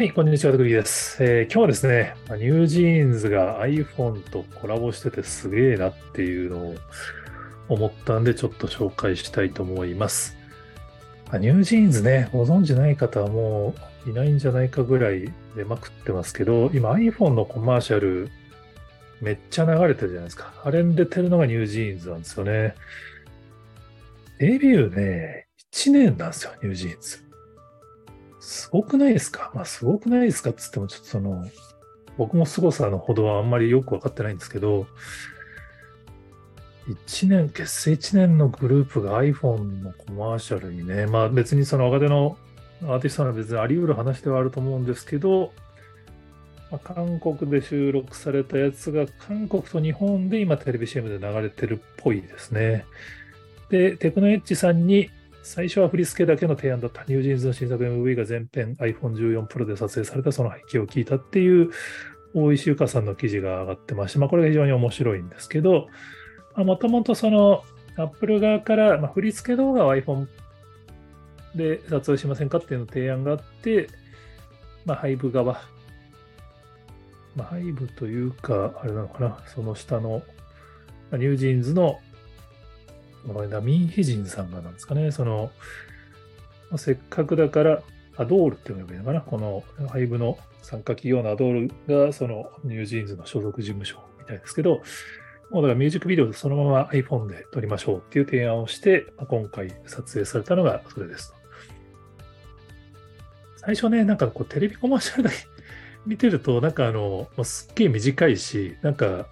はい、こんにちは、徳木です、えー今日はですね、ニュージーンズが iPhone とコラボしててすげえなっていうのを思ったんで、ちょっと紹介したいと思います。ニュージーンズね、ご存知ない方はもういないんじゃないかぐらい出まくってますけど、今 iPhone のコマーシャルめっちゃ流れてるじゃないですか。あれに出てるのがニュージーンズなんですよね。デビューね、1年なんですよ、ニュージーンズ。すごくないですか？まあ、すごくないですかっつっても、ちょっとその、僕も凄さのほどはあんまりよくわかってないんですけど、1年、結成1年のグループが iPhone のコマーシャルにね、まあ別にその若手のアーティストは別にあり得る話ではあると思うんですけど、まあ、韓国で収録されたやつが韓国と日本で今テレビ CM で流れてるっぽいですね。で、テクノエッジさんに最初は振り付けだけの提案だった。ニュージーンズの新作 MV が全編 iPhone14 Pro で撮影されたその背景を聞いたっていう大石ゆかさんの記事が上がってまして、まあこれが非常に面白いんですけど、もともとその Apple 側から、まあ、振り付け動画を iPhone で撮影しませんかっていうの提案があって、まあ、ハイブ側、まあ、ハイブというか、あれなのかな、その下の、まあニュージーンズの、これだミンヒジンさんがなんですかね、その、せっかくだから、アドールっていうのがいいのかな、このハイブの傘下企業のアドールが、そのニュージーンズの所属事務所みたいですけど、もうだからミュージックビデオでそのまま iPhone で撮りましょうっていう提案をして、今回撮影されたのがそれです。最初ね、なんかこうテレビコマーシャルだけ 見てると、なんかあの、すっげえ短いし、なんか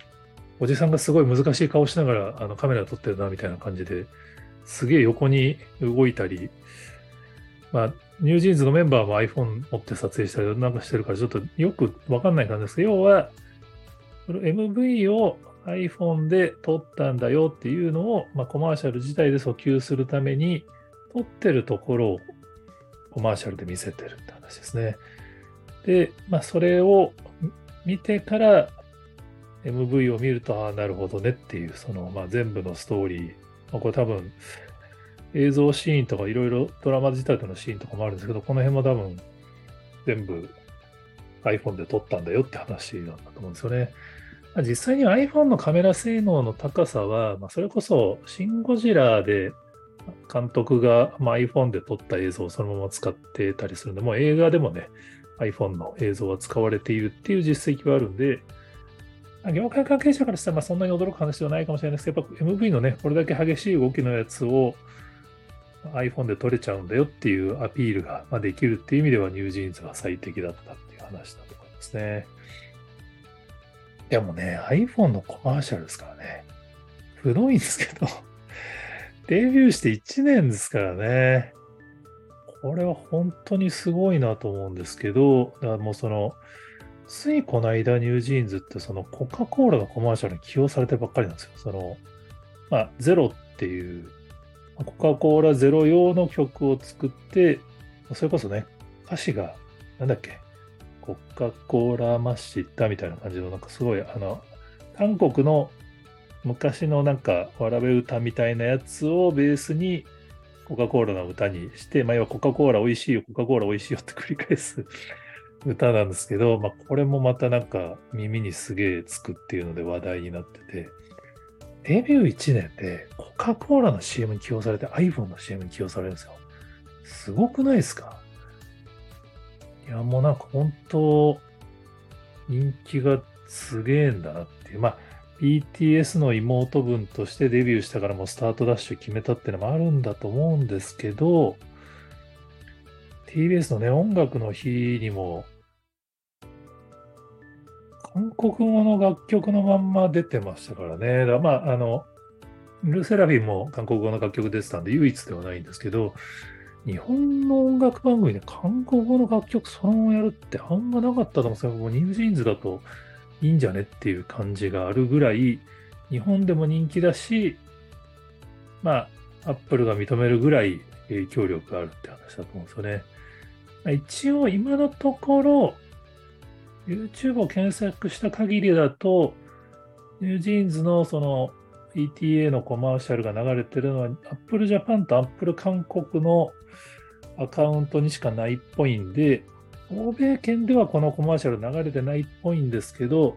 おじさんがすごい難しい顔しながらあのカメラ撮ってるなみたいな感じですげえ横に動いたり、まあ、ニュージーンズのメンバーも iPhone 持って撮影したりなんかしてるからちょっとよくわかんない感じですけど、要は、MV を iPhone で撮ったんだよっていうのを、まあ、コマーシャル自体で訴求するために、撮ってるところをコマーシャルで見せてるって話ですね。で、まあ、それを見てから MV を見ると、ああ、なるほどねっていう、その、まあ、全部のストーリー、まあ、これ多分、映像シーンとかいろいろドラマ自体でのシーンとかもあるんですけど、この辺も多分全部 iPhone で撮ったんだよって話なんだと思うんですよね。ま実際に iPhone のカメラ性能の高さは、まあ、それこそシン・ゴジラで監督が、ま、iPhone で撮った映像をそのまま使ってたりするんで、もう映画でもね、iPhone の映像は使われているっていう実績はあるんで、業界関係者からしたらまあそんなに驚く話ではないかもしれないですけど、やっぱ MV のね、これだけ激しい動きのやつを iPhone で撮れちゃうんだよっていうアピールができるっていう意味ではニュージーンズが最適だったっていう話だと思いますね。でもね、iPhone のコマーシャルですからね。古いんですけど、デビューして1年ですからね。これは本当にすごいなと思うんですけど、だからもうその、ついこの間ニュージーンズってそのコカ・コーラのコマーシャルに起用されてばっかりなんですよ。その、まあ、ゼロっていう、コカ・コーラゼロ用の曲を作って、それこそね、歌詞が、なんだっけ、コカ・コーラマッシタみたいな感じの、なんかすごい、あの、韓国の昔のなんか、わらべ歌みたいなやつをベースに、コカ・コーラの歌にして、まあ、要はコカ・コーラ美味しいよ、コカ・コーラ美味しいよって繰り返す歌なんですけど、まあ、これもまたなんか耳にすげえつくっていうので話題になってて、デビュー1年でコカ・コーラの CM に起用されて iPhone の CM に起用されるんですよ。すごくないですか？いや、もうなんか本当、人気がすげえんだなっていう。まあ、BTS の妹分としてデビューしたからもうスタートダッシュ決めたっていうのもあるんだと思うんですけど、TBS のね、音楽の日にも、韓国語の楽曲のまんま出てましたからね。だまあ、あの、ルセラフィンも韓国語の楽曲出てたんで唯一ではないんですけど、日本の音楽番組で韓国語の楽曲そのままやるってあんまなかったと思うんですけど、ニュージーンズだといいんじゃねっていう感じがあるぐらい、日本でも人気だし、まあ、アップルが認めるぐらい影響力があるって話だと思うんですよね。一応今のところ、YouTube を検索した限りだと、ニュージーンズのその ETA のコマーシャルが流れてるのは Apple Japan と Apple 韓国のアカウントにしかないっぽいんで、欧米圏ではこのコマーシャル流れてないっぽいんですけど、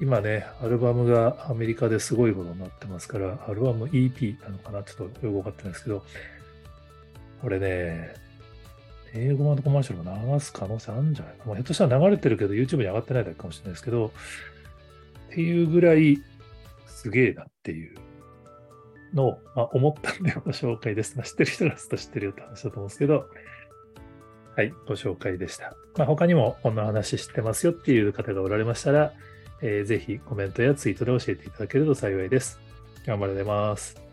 今ね、アルバムがアメリカですごいことになってますから、アルバム EP なのかな？ちょっとよくわかってないですけど、これね、英語版のコマーシャルを流す可能性あるんじゃないかな。ひょっとしたら流れてるけど YouTube に上がってないだけかもしれないですけど、っていうぐらいすげえなっていうのを、まあ、思ったんでご紹介です。まあ、知ってる人がすと知ってるよって話だと思うんですけど、はい、ご紹介でした。まあ、他にもこんな話知ってますよっていう方がおられましたら、えー、ぜひコメントやツイートで教えていただけると幸いです。頑張れます。